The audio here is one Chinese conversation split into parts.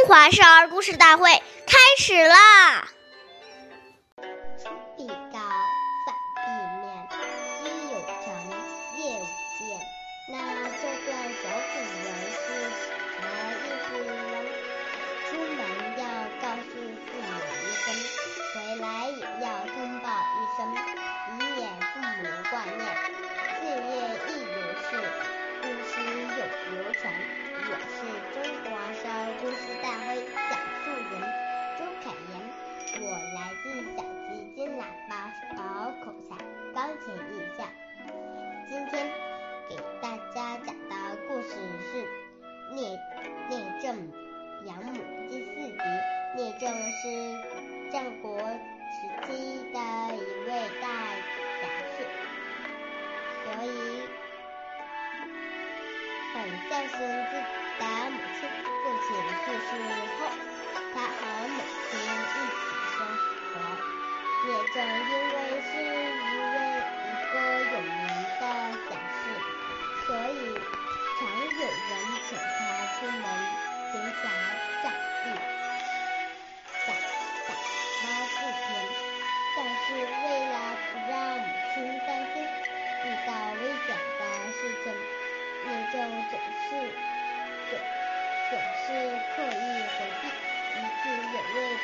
中华少儿故事大会开始啦！钢琴艺校。今天给大家讲的故事是《聂聂政养母》第四集。聂政是战国时期的一位大侠士，所以很孝顺自己的母亲。父亲去世后，他和母亲一起生活。聂政因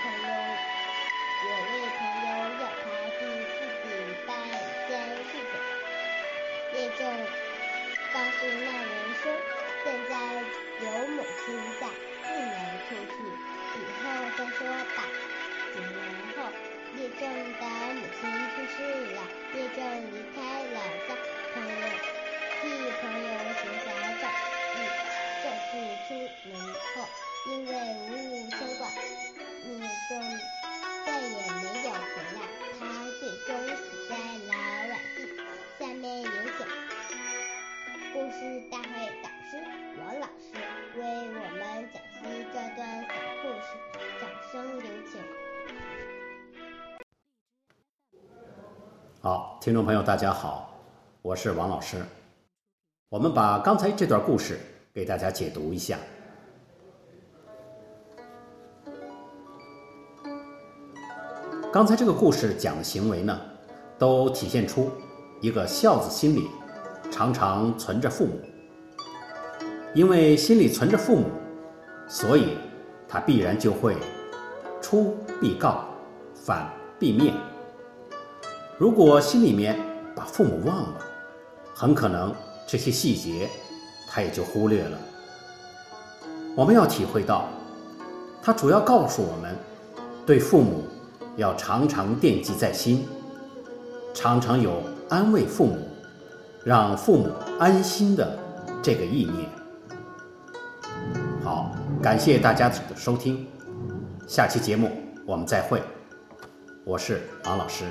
朋友有位朋友要他替自己办一件事情，聂政告诉那人说：“现在有母亲在，不能出去，以后再说吧。”几年后，聂政的母亲去世了，聂政离开了家，朋友替朋友行侠仗义。这次出门后，因为无好，听众朋友，大家好，我是王老师。我们把刚才这段故事给大家解读一下。刚才这个故事讲的行为呢，都体现出一个孝子心里常常存着父母，因为心里存着父母，所以他必然就会出必告，反必面。如果心里面把父母忘了，很可能这些细节他也就忽略了。我们要体会到，他主要告诉我们，对父母要常常惦记在心，常常有安慰父母、让父母安心的这个意念。好，感谢大家的收听，下期节目我们再会，我是王老师。